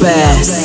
Move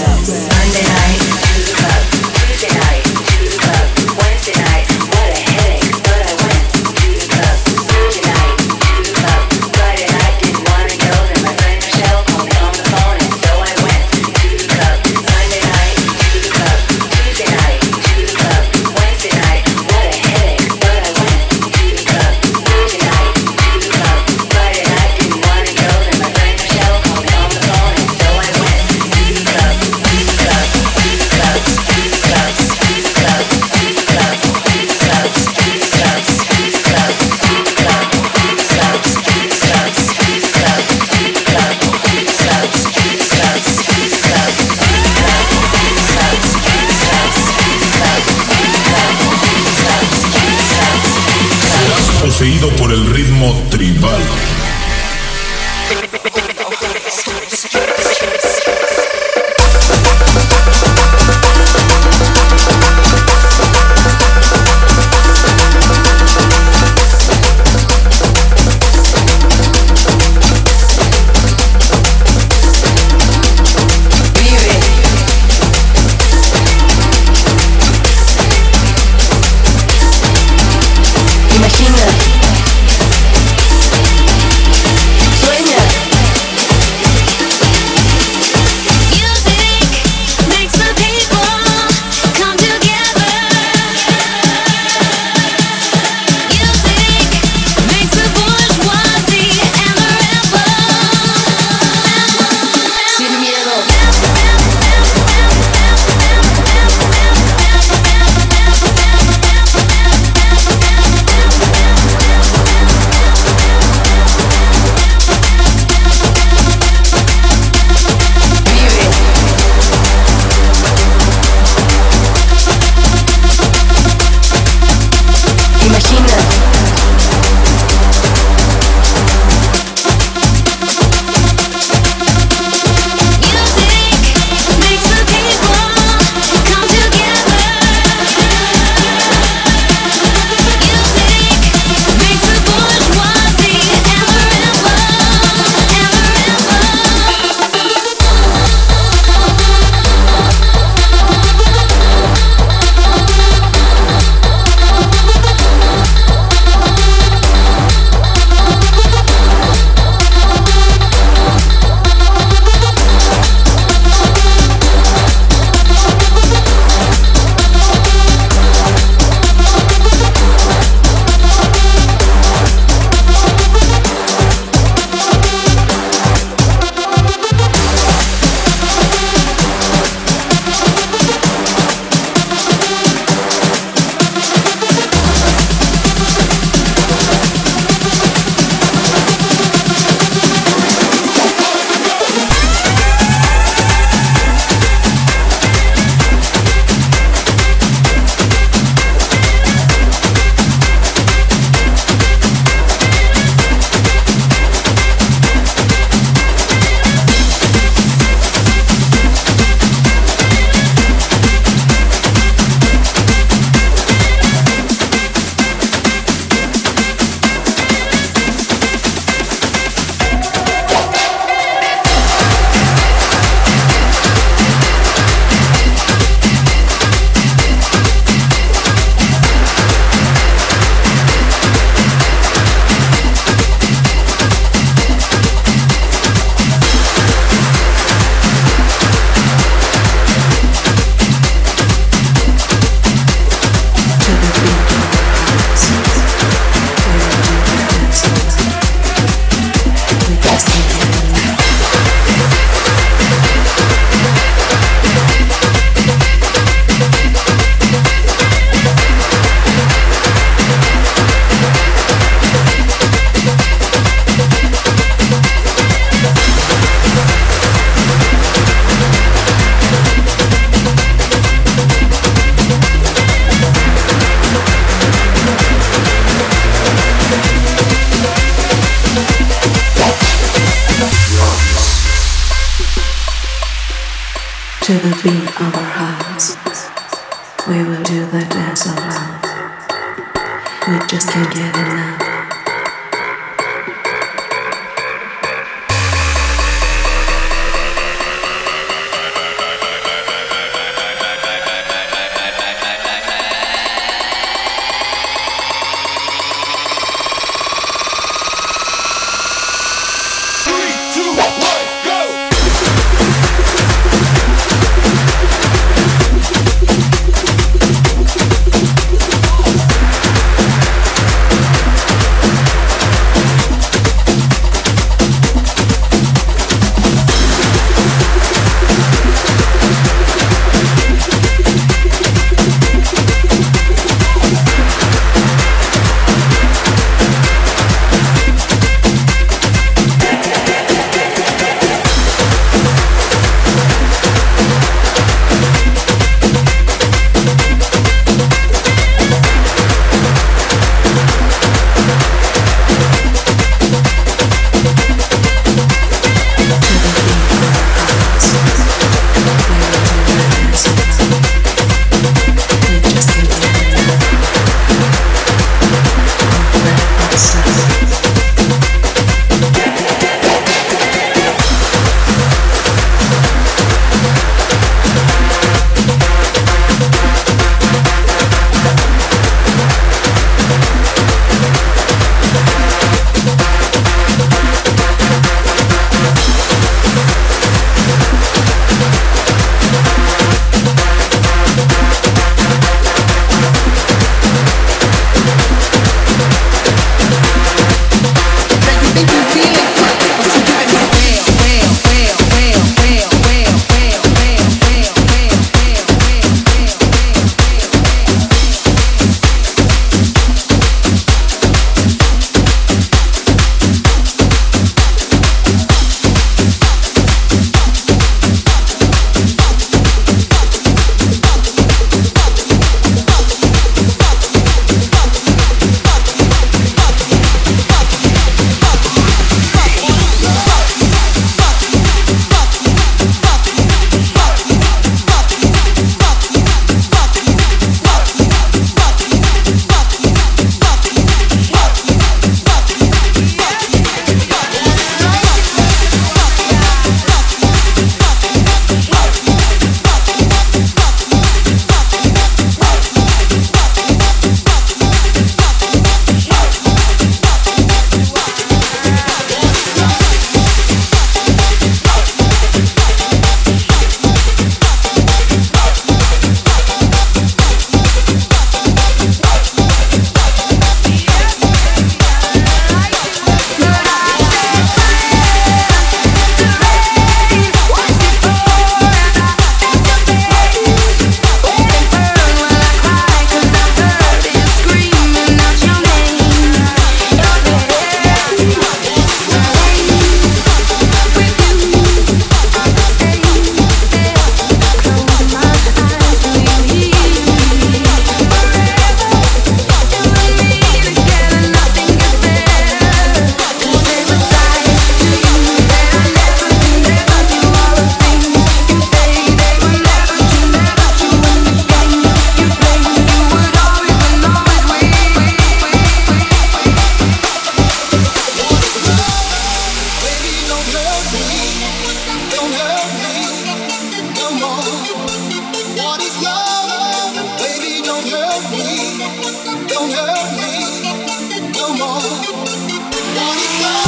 Wanna go?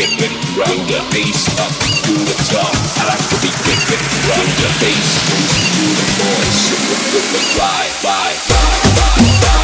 dipping round the bass up to the top. I like to be kicking round the bass goes the voice. Fly, fly, fly, fly, fly.